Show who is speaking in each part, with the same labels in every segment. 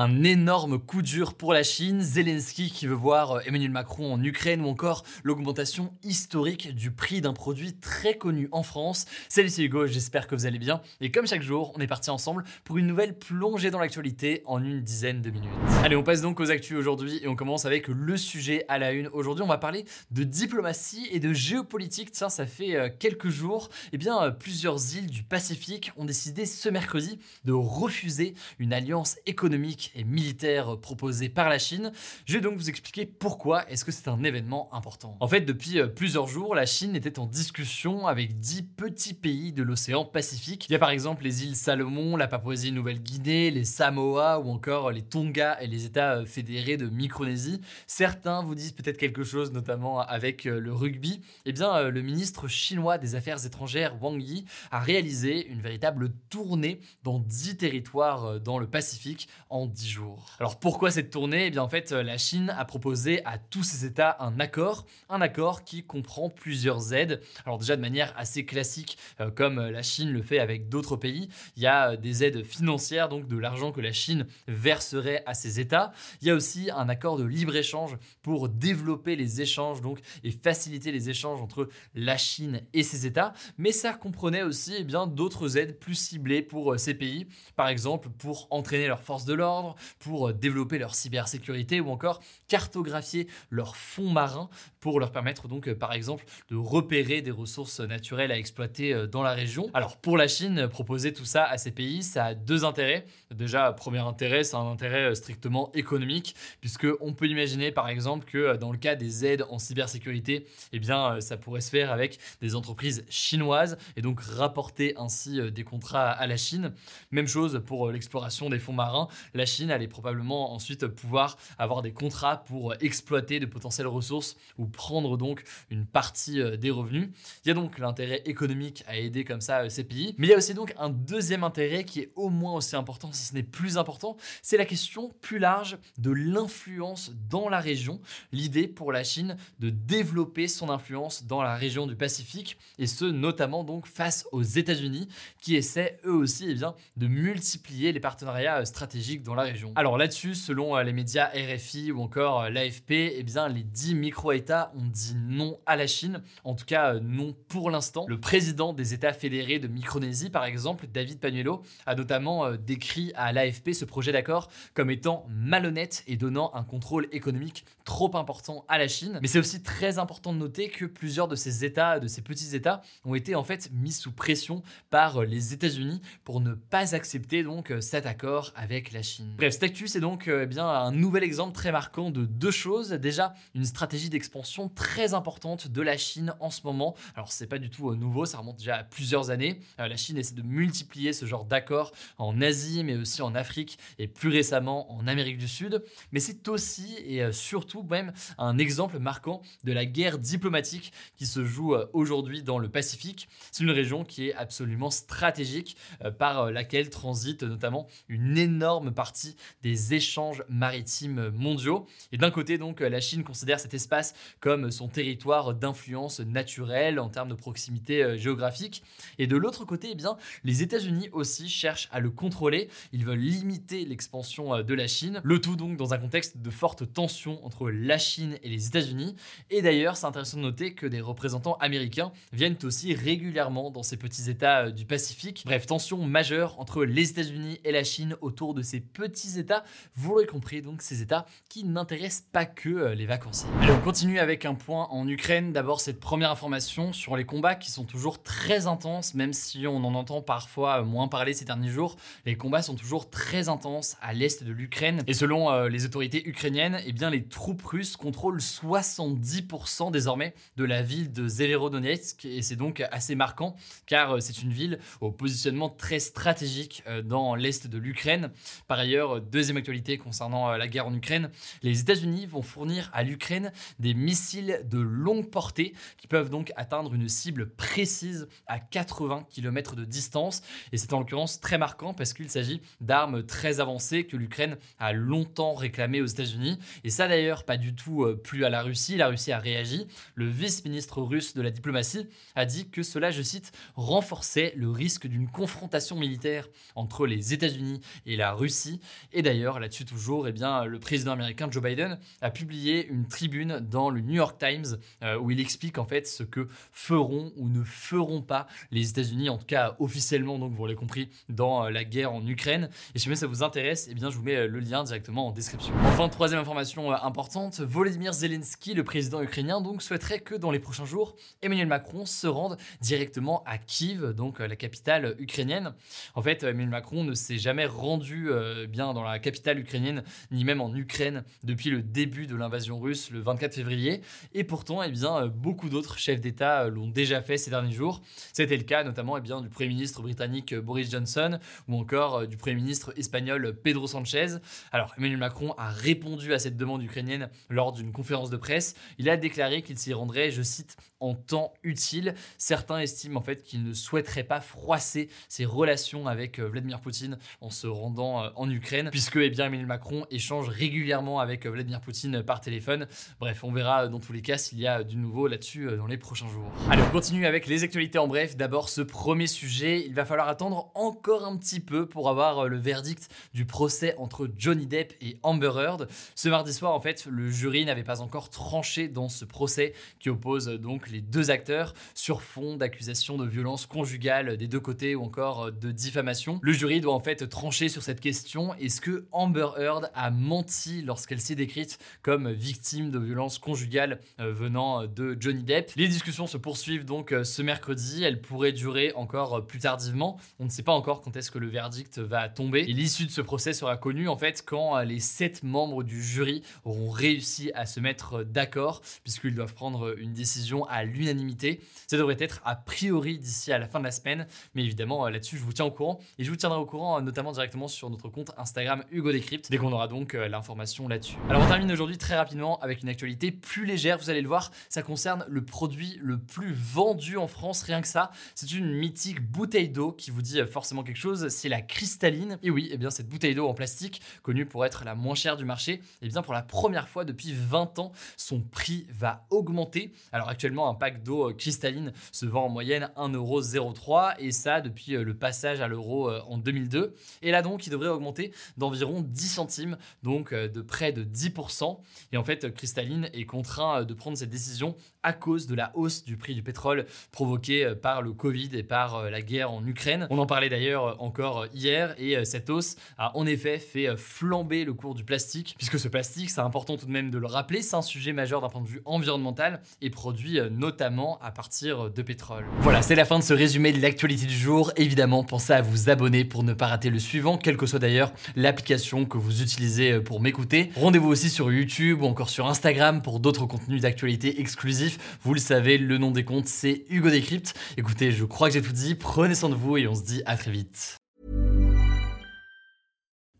Speaker 1: Un énorme coup dur pour la Chine, Zelensky qui veut voir euh, Emmanuel Macron en Ukraine ou encore l'augmentation historique du prix d'un produit très connu en France. Salut c'est Hugo, j'espère que vous allez bien. Et comme chaque jour, on est parti ensemble pour une nouvelle plongée dans l'actualité en une dizaine de minutes. Allez, on passe donc aux actus aujourd'hui et on commence avec le sujet à la une. Aujourd'hui, on va parler de diplomatie et de géopolitique. Tiens, ça fait euh, quelques jours, eh bien, euh, plusieurs îles du Pacifique ont décidé ce mercredi de refuser une alliance économique et militaire proposée par la Chine. Je vais donc vous expliquer pourquoi est-ce que c'est un événement important. En fait, depuis euh, plusieurs jours, la Chine était en discussion avec dix petits pays de l'océan Pacifique. Il y a par exemple les îles Salomon, la Papouasie-Nouvelle-Guinée, les Samoa ou encore les Tonga et les États euh, fédérés de Micronésie. Certains vous disent peut-être quelque chose, notamment avec euh, le rugby. Eh bien, le ministre chinois des Affaires étrangères, Wang Yi, a réalisé une véritable tournée dans dix territoires dans le Pacifique en 10 jours. Alors pourquoi cette tournée? Eh bien en fait la Chine a proposé à tous ces États un accord, un accord qui comprend plusieurs aides. Alors déjà de manière assez classique, euh, comme la Chine le fait avec d'autres pays, il y a des aides financières, donc de l'argent que la Chine verserait à ces États. Il y a aussi un accord de libre-échange pour développer les échanges donc et faciliter les échanges entre la Chine et ces États. Mais ça comprenait aussi eh d'autres aides plus ciblées pour euh, ces pays, par exemple pour entraîner leurs forces de l'ordre, pour euh, développer leur cybersécurité ou encore cartographier leurs fonds marins pour leur permettre donc euh, par exemple de repérer des ressources naturelles à exploiter euh, dans la région. Alors pour la Chine, proposer tout ça à ces pays, ça a deux intérêts. Déjà, premier intérêt, c'est un intérêt strictement économique puisque on peut imaginer par exemple que dans le cas des aides en cybersécurité, eh bien ça pourrait se faire avec des entreprises chinoises et donc rapporter ainsi des contrats à la Chine. Même chose pour l'exploration des fonds marins. Chine allait probablement ensuite pouvoir avoir des contrats pour exploiter de potentielles ressources ou prendre donc une partie euh, des revenus. Il y a donc l'intérêt économique à aider comme ça euh, ces pays, mais il y a aussi donc un deuxième intérêt qui est au moins aussi important, si ce n'est plus important, c'est la question plus large de l'influence dans la région. L'idée pour la Chine de développer son influence dans la région du Pacifique, et ce notamment donc face aux États-Unis qui essaient eux aussi eh bien, de multiplier les partenariats euh, stratégiques dans Alors là-dessus, selon les médias RFI ou encore l'AFP, eh bien les 10 micro-États ont dit non à la Chine, en tout cas euh, non pour l'instant. Le président des États fédérés de Micronésie, par exemple, David Panuelo, a notamment euh, décrit à l'AFP ce projet d'accord comme étant malhonnête et donnant un contrôle économique trop important à la Chine. Mais c'est aussi très important de noter que plusieurs de ces États, de ces petits États, ont été en fait mis sous pression par euh, les États-Unis pour ne pas accepter donc cet accord avec la Chine. Bref, cette actu, c'est donc eh bien un nouvel exemple très marquant de deux choses. Déjà, une stratégie d'expansion très importante de la Chine en ce moment. Alors, c'est pas du tout euh, nouveau, ça remonte déjà à plusieurs années. Euh, la Chine essaie de multiplier ce genre d'accords en Asie, mais aussi en Afrique et plus récemment en Amérique du Sud. Mais c'est aussi et euh, surtout même un exemple marquant de la guerre diplomatique qui se joue aujourd'hui dans le Pacifique. C'est une région qui est absolument stratégique par laquelle transite notamment une énorme partie des échanges maritimes mondiaux. Et d'un côté, donc, la Chine considère cet espace comme son territoire d'influence naturelle en termes de proximité euh, géographique. Et de l'autre côté, eh bien, les États-Unis aussi cherchent à le contrôler. Ils veulent limiter l'expansion euh, de la Chine. Le tout donc dans un contexte de forte tension entre la Chine et les États-Unis. Et d'ailleurs, c'est intéressant de noter que des représentants américains viennent aussi régulièrement dans ces petits États euh, du Pacifique. Bref, tension majeure entre les États-Unis et la Chine autour de ces petits petits États, vous l'aurez compris, donc ces États qui n'intéressent pas que euh, les vacanciers. Allez, on continue avec un point en Ukraine. D'abord, cette première information sur les combats qui sont toujours très intenses, même si on en entend parfois moins parler ces derniers jours. Les combats sont toujours très intenses à l'est de l'Ukraine. Et selon euh, les autorités ukrainiennes, eh bien, les troupes russes contrôlent 70% désormais de la ville de Severodonetsk. Et c'est donc assez marquant, car euh, c'est une ville au positionnement très stratégique euh, dans l'est de l'Ukraine. Par ailleurs, deuxième actualité concernant la guerre en Ukraine, les États-Unis vont fournir à l'Ukraine des missiles de longue portée qui peuvent donc atteindre une cible précise à 80 km de distance. Et c'est en l'occurrence très marquant parce qu'il s'agit d'armes très avancées que l'Ukraine a longtemps réclamées aux États-Unis. Et ça d'ailleurs pas du tout euh, plus à la Russie. La Russie a réagi. Le vice-ministre russe de la diplomatie a dit que cela, je cite, renforçait le risque d'une confrontation militaire entre les États-Unis et la Russie. Et d'ailleurs, là-dessus toujours, eh bien, le président américain Joe Biden a publié une tribune dans le New York Times euh, où il explique en fait ce que feront ou ne feront pas les États-Unis, en tout cas officiellement, donc vous l'avez compris, dans euh, la guerre en Ukraine. Et si jamais ça vous intéresse, eh bien, je vous mets euh, le lien directement en description. Enfin, troisième information importante, Volodymyr Zelensky, le président ukrainien, donc souhaiterait que dans les prochains jours, Emmanuel Macron se rende directement à Kiev, donc la capitale ukrainienne. En fait, Emmanuel Macron ne s'est jamais rendu bien dans la capitale ukrainienne, ni même en Ukraine, depuis le début de l'invasion russe le 24 février. Et pourtant, eh bien, beaucoup d'autres chefs d'État l'ont déjà fait ces derniers jours. C'était le cas notamment eh bien, du Premier ministre britannique Boris Johnson ou encore euh, du Premier ministre espagnol Pedro Sanchez. Alors Emmanuel Macron a répondu à cette demande ukrainienne lors d'une conférence de presse. Il a déclaré qu'il s'y rendrait, je cite, en temps utile. Certains estiment en fait qu'il ne souhaiterait pas froisser ses relations avec euh, Vladimir Poutine en se rendant euh, en Ukraine, puisque eh bien, Emmanuel Macron échange régulièrement avec Vladimir Poutine par téléphone. Bref, on verra dans tous les cas s'il y a du nouveau là-dessus dans les prochains jours. Allez, on continue avec les actualités en bref. D'abord, ce premier sujet, il va falloir attendre encore un petit peu pour avoir euh, le verdict du procès entre Johnny Depp et Amber Heard. Ce mardi soir, en fait, le jury n'avait pas encore tranché dans ce procès qui oppose euh, donc les deux acteurs sur fond d'accusations de violence conjugale des deux côtés ou encore euh, de diffamation. Le jury doit en fait trancher sur cette question. Est-ce que Amber Heard a menti lorsqu'elle s'est décrite comme victime de violence conjugale venant de Johnny Depp? Les discussions se poursuivent donc ce mercredi. Elles pourraient durer encore plus tardivement. On ne sait pas encore quand est-ce que le verdict va tomber. Et l'issue de ce procès sera connue en fait quand les sept membres du jury auront réussi à se mettre d'accord, puisqu'ils doivent prendre une décision à l'unanimité. Ça devrait être a priori d'ici à la fin de la semaine, mais évidemment là-dessus je vous tiens au courant et je vous tiendrai au courant notamment directement sur notre compte Instagram Hugo Décrypte dès qu'on aura donc euh, l'information là-dessus. Alors on termine aujourd'hui très rapidement avec une actualité plus légère, vous allez le voir, ça concerne le produit le plus vendu en France, rien que ça. C'est une mythique bouteille d'eau qui vous dit forcément quelque chose, c'est la cristalline. Et oui, eh bien cette bouteille d'eau en plastique, connue pour être la moins chère du marché, eh bien pour la première fois depuis 20 ans, son prix va augmenter. Alors actuellement, un pack d'eau cristalline se vend en moyenne 1,03€ et ça depuis euh, le passage à l'euro euh, en 2002. Et là donc, il devrait augmenter d'environ 10 centimes, donc euh, de près de 10%. Et en fait, Cristalline est contraint de prendre cette décision à cause de la hausse du prix du pétrole provoquée par le Covid et par la guerre en Ukraine. On en parlait d'ailleurs encore hier et cette hausse a en effet fait flamber le cours du plastique, puisque ce plastique, c'est important tout de même de le rappeler, c'est un sujet majeur d'un point de vue environnemental et produit notamment à partir de pétrole. Voilà, c'est la fin de ce résumé de l'actualité du jour. Évidemment, pensez à vous abonner pour ne pas rater le suivant, quelle que soit d'ailleurs l'application que vous utilisez pour m'écouter. Rendez-vous aussi sur YouTube ou encore sur Instagram pour d'autres contenus d'actualité exclusifs. Vous le savez, le nom des comptes, c'est Hugo Décrypte. Écoutez, je crois que j'ai tout dit. Prenez soin de vous et on se dit à très vite.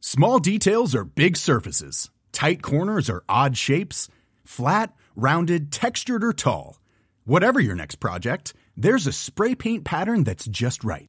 Speaker 2: Small details are big surfaces. Tight corners are odd shapes. Flat, rounded, textured or tall. Whatever your next project, there's a spray paint pattern that's just right.